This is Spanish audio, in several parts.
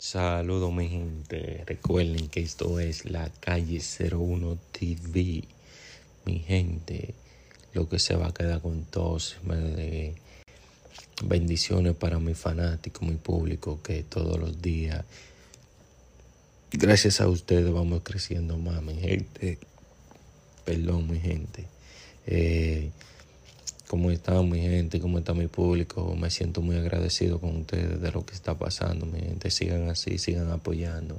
Saludos mi gente, recuerden que esto es la calle 01 TV. Mi gente, lo que se va a quedar con todos, de bendiciones para mi fanático, mi público, que todos los días, gracias a ustedes vamos creciendo más, mi gente. Perdón, mi gente. Eh, ¿Cómo está mi gente? ¿Cómo está mi público? Me siento muy agradecido con ustedes de lo que está pasando, mi gente. Sigan así, sigan apoyando.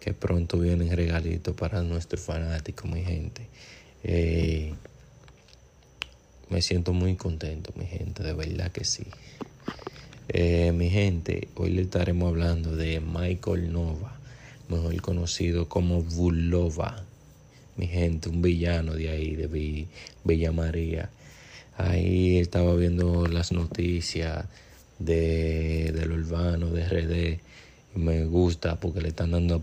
Que pronto vienen regalitos para nuestros fanáticos, mi gente. Eh, me siento muy contento, mi gente, de verdad que sí. Eh, mi gente, hoy le estaremos hablando de Michael Nova, mejor conocido como Bulova. Mi gente, un villano de ahí, de Villa María. Ahí estaba viendo las noticias de, del urbano, de RD. Me gusta porque le están dando